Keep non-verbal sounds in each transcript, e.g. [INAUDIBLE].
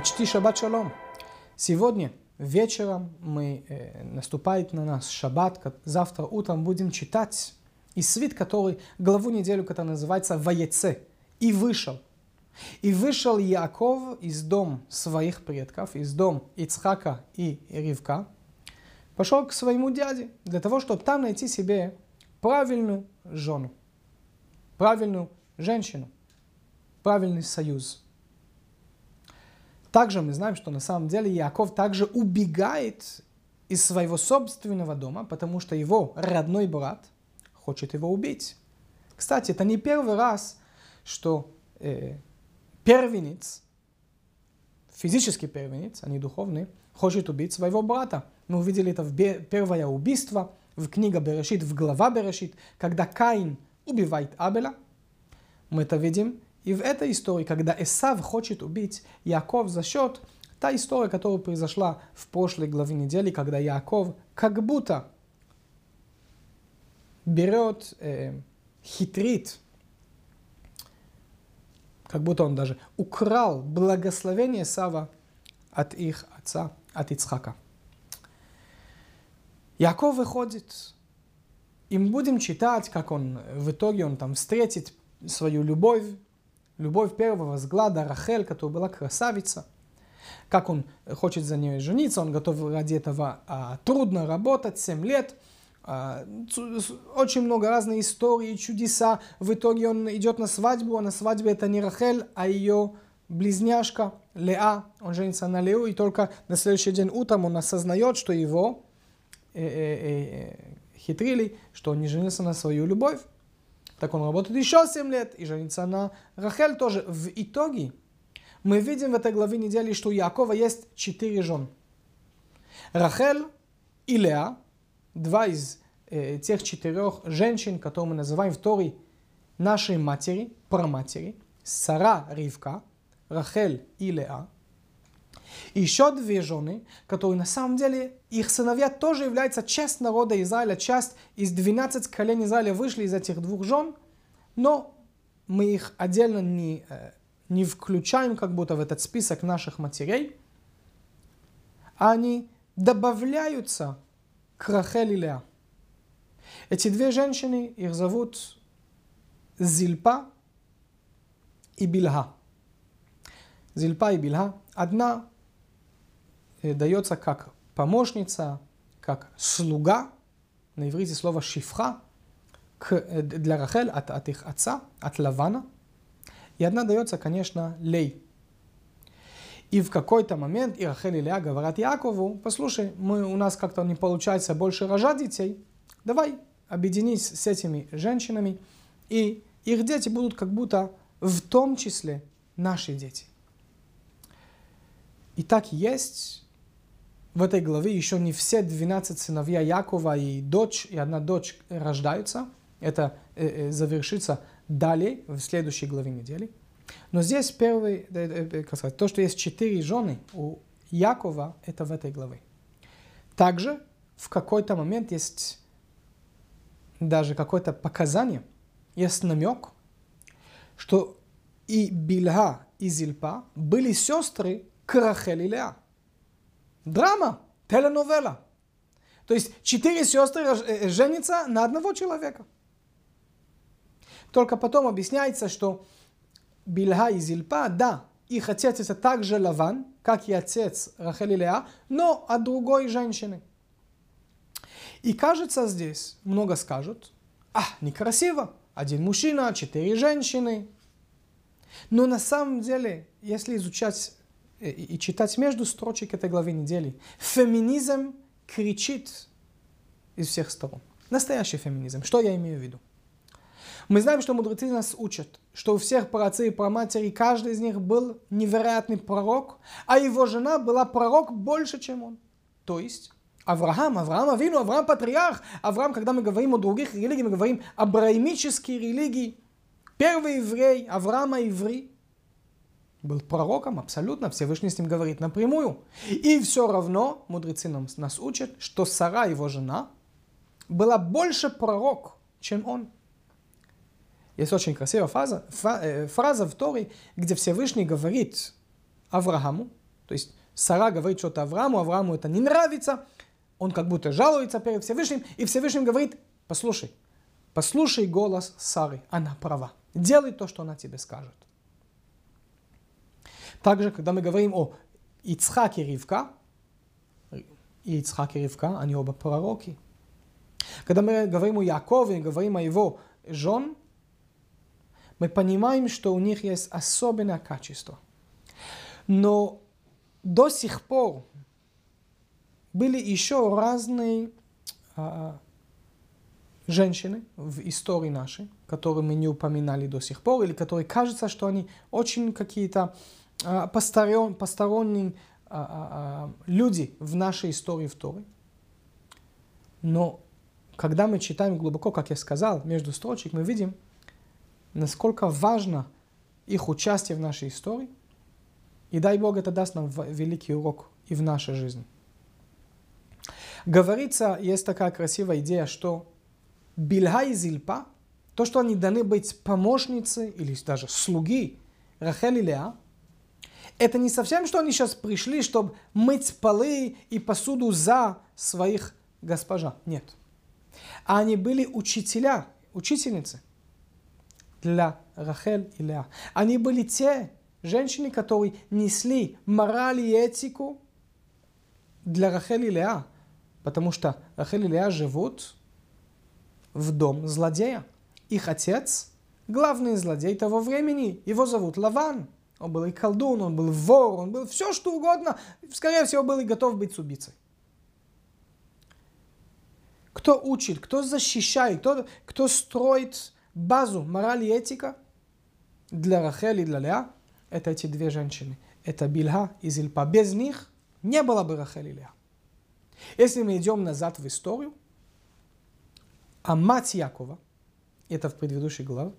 Почти шаббат шалом. Сегодня вечером мы, э, наступает на нас шаббат, завтра утром будем читать из свит, который, главу неделю, которая называется «Ваеце», «И вышел». «И вышел Яков из дом своих предков, из дом Ицхака и Ривка, пошел к своему дяде, для того, чтобы там найти себе правильную жену, правильную женщину, правильный союз». Также мы знаем, что на самом деле Яков также убегает из своего собственного дома, потому что его родной брат хочет его убить. Кстати, это не первый раз, что э, первенец, физический первенец, а не духовный, хочет убить своего брата. Мы увидели это в первое убийство в книге Берешит, в глава Берешит, когда Каин убивает Абеля. Мы это видим и в этой истории, когда Эсав хочет убить Яков за счет, та история, которая произошла в прошлой главе недели, когда Яков как будто берет, э, хитрит, как будто он даже украл благословение Сава от их отца, от Ицхака. Яков выходит, и мы будем читать, как он в итоге он там встретит свою любовь, любовь первого взгляда Рахель, которая была красавица, как он хочет за нее жениться, он готов ради этого а, трудно работать, 7 лет, а, очень много разных историй, чудеса. В итоге он идет на свадьбу, а на свадьбе это не Рахель, а ее близняшка Леа. Он женится на Леу, и только на следующий день утром он осознает, что его э, э, э, хитрили, что он не женился на свою любовь. Так он работает еще 7 лет и женится на Рахель тоже. В итоге мы видим в этой главе недели, что у Якова есть четыре жен. Рахель и Леа, два из э, тех четырех женщин, которые мы называем в Торе нашей матери, праматери, Сара Ривка, Рахель и Леа. И еще две жены, которые на самом деле, их сыновья тоже являются часть народа Израиля, часть из 12 колен Израиля вышли из этих двух жен, но мы их отдельно не, э, не включаем как будто в этот список наших матерей, они добавляются к Рахель и Леа. Эти две женщины, их зовут Зильпа и Бильха. Зильпа и Бильха. Одна дается как помощница, как слуга, на иврите слово шифха, к, э, для Рахель от, от их отца, от Лавана. И одна дается, конечно, Лей. И в какой-то момент и Рахель и Леа говорят Якову, послушай, мы, у нас как-то не получается больше рожать детей, давай объединись с этими женщинами, и их дети будут как будто в том числе наши дети. И так есть, в этой главе еще не все 12 сыновья Якова и дочь, и одна дочь рождаются. Это э, э, завершится далее, в следующей главе недели. Но здесь первый, э, как сказать, то, что есть четыре жены у Якова, это в этой главе. Также в какой-то момент есть даже какое-то показание, есть намек, что и Бильга, и Зильпа были сестры Крахель. Драма, теленовела. То есть четыре сестры э, женятся на одного человека. Только потом объясняется, что Бильга и Зильпа, да, их отец это также Лаван, как и отец Рахель и Леа, но от другой женщины. И кажется здесь, много скажут, а, некрасиво, один мужчина, четыре женщины. Но на самом деле, если изучать и читать между строчек этой главы недели. Феминизм кричит из всех сторон. Настоящий феминизм. Что я имею в виду? Мы знаем, что мудрецы нас учат, что у всех праотцей и праматери каждый из них был невероятный пророк, а его жена была пророк больше, чем он. То есть Авраам, Авраам Авину, Авраам патриарх. Авраам, когда мы говорим о других религиях, мы говорим абраимические религии. Первый еврей, Авраама еврей был пророком, абсолютно, Всевышний с ним говорит напрямую. И все равно мудрецы нам, нас учат, что Сара, его жена, была больше пророк, чем он. Есть очень красивая фраза, э, фраза в Торе, где Всевышний говорит Аврааму, То есть Сара говорит что-то Аврааму, Аврааму это не нравится, он как будто жалуется перед Всевышним, и Всевышний говорит, послушай, послушай голос Сары, она права, делай то, что она тебе скажет. Также, когда мы говорим о Ицхаке Ривка, и Ицхак и Ривка, они оба пророки. Когда мы говорим о Якове, говорим о его жен, мы понимаем, что у них есть особенное качество. Но до сих пор были еще разные а, женщины в истории нашей, которые мы не упоминали до сих пор, или которые кажется, что они очень какие-то посторон, посторонние а, а, а, люди в нашей истории в Торе. Но когда мы читаем глубоко, как я сказал, между строчек, мы видим, насколько важно их участие в нашей истории. И дай Бог, это даст нам великий урок и в нашей жизни. Говорится, есть такая красивая идея, что Бильга и Зильпа, то, что они даны быть помощницы или даже слуги Рахель Леа, это не совсем, что они сейчас пришли, чтобы мыть полы и посуду за своих госпожа. Нет. А они были учителя, учительницы для Рахель и Леа. Они были те женщины, которые несли мораль и этику для Рахель и Леа. Потому что Рахель и Леа живут в дом злодея. Их отец – главный злодей того времени. Его зовут Лаван. Он был и колдун, он был вор, он был все что угодно. Скорее всего, был и готов быть убийцей. Кто учит, кто защищает, кто, кто строит базу морали и этика для Рахели и для Леа, это эти две женщины. Это Бильха и Зильпа. Без них не было бы Рахели и Леа. Если мы идем назад в историю, а мать Якова, это в предыдущей главе,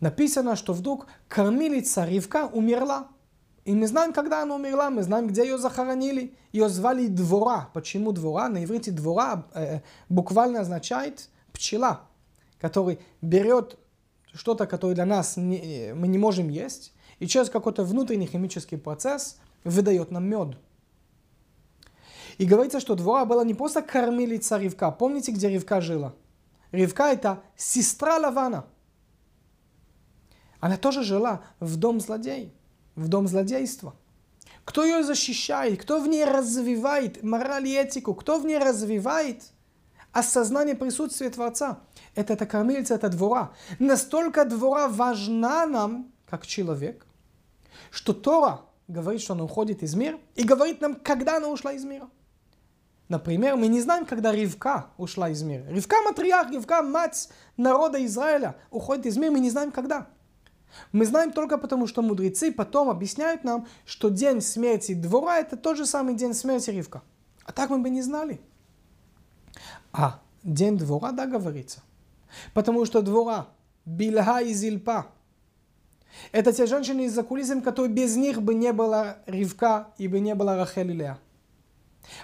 написано, что вдруг кормилица Ривка умерла. И мы знаем, когда она умерла, мы знаем, где ее захоронили. Ее звали Двора. Почему Двора? На иврите Двора э, буквально означает пчела, который берет что-то, которое для нас не, мы не можем есть, и через какой-то внутренний химический процесс выдает нам мед. И говорится, что Двора была не просто кормилица Ривка. Помните, где Ривка жила? Ривка это сестра Лавана – она тоже жила в дом злодей, в дом злодейства. Кто ее защищает, кто в ней развивает мораль и этику, кто в ней развивает осознание присутствия Творца. Это эта кормильца, это двора. Настолько двора важна нам, как человек, что Тора говорит, что она уходит из мира, и говорит нам, когда она ушла из мира. Например, мы не знаем, когда Ривка ушла из мира. Ривка матриарх, Ривка мать народа Израиля уходит из мира, мы не знаем, когда. Мы знаем только потому, что мудрецы потом объясняют нам, что день смерти двора – это тот же самый день смерти Ривка. А так мы бы не знали. А день двора, да, говорится. Потому что двора, Бильга и Зильпа, это те женщины из-за кулисами, которые без них бы не было Ривка и бы не было Леа.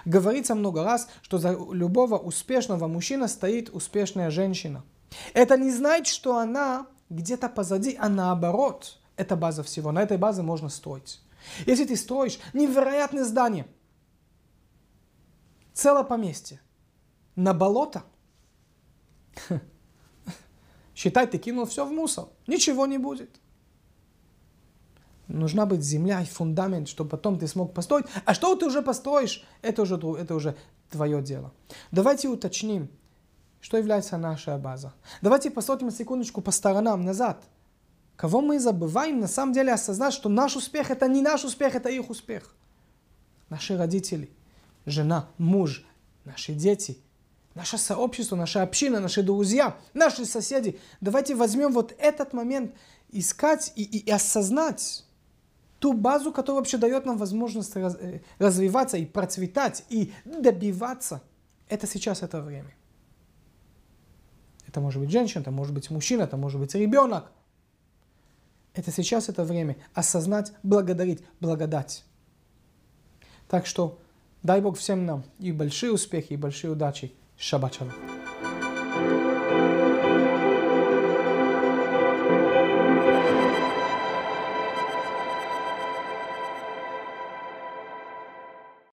Говорится много раз, что за любого успешного мужчины стоит успешная женщина. Это не значит, что она где-то позади, а наоборот, это база всего. На этой базе можно строить. Если ты строишь невероятное здание, целое поместье, на болото, [LAUGHS] считай, ты кинул все в мусор, ничего не будет. Нужна быть земля и фундамент, чтобы потом ты смог построить. А что ты уже построишь, это уже, это уже твое дело. Давайте уточним, что является наша база. Давайте посмотрим секундочку по сторонам назад. Кого мы забываем на самом деле осознать, что наш успех это не наш успех, это их успех. Наши родители, жена, муж, наши дети, наше сообщество, наша община, наши друзья, наши соседи. Давайте возьмем вот этот момент, искать и, и, и осознать ту базу, которая вообще дает нам возможность раз, э, развиваться и процветать, и добиваться. Это сейчас это время. Это может быть женщина, это может быть мужчина, это может быть ребенок. Это сейчас это время осознать, благодарить, благодать. Так что дай Бог всем нам и большие успехи, и большие удачи. Шаббат.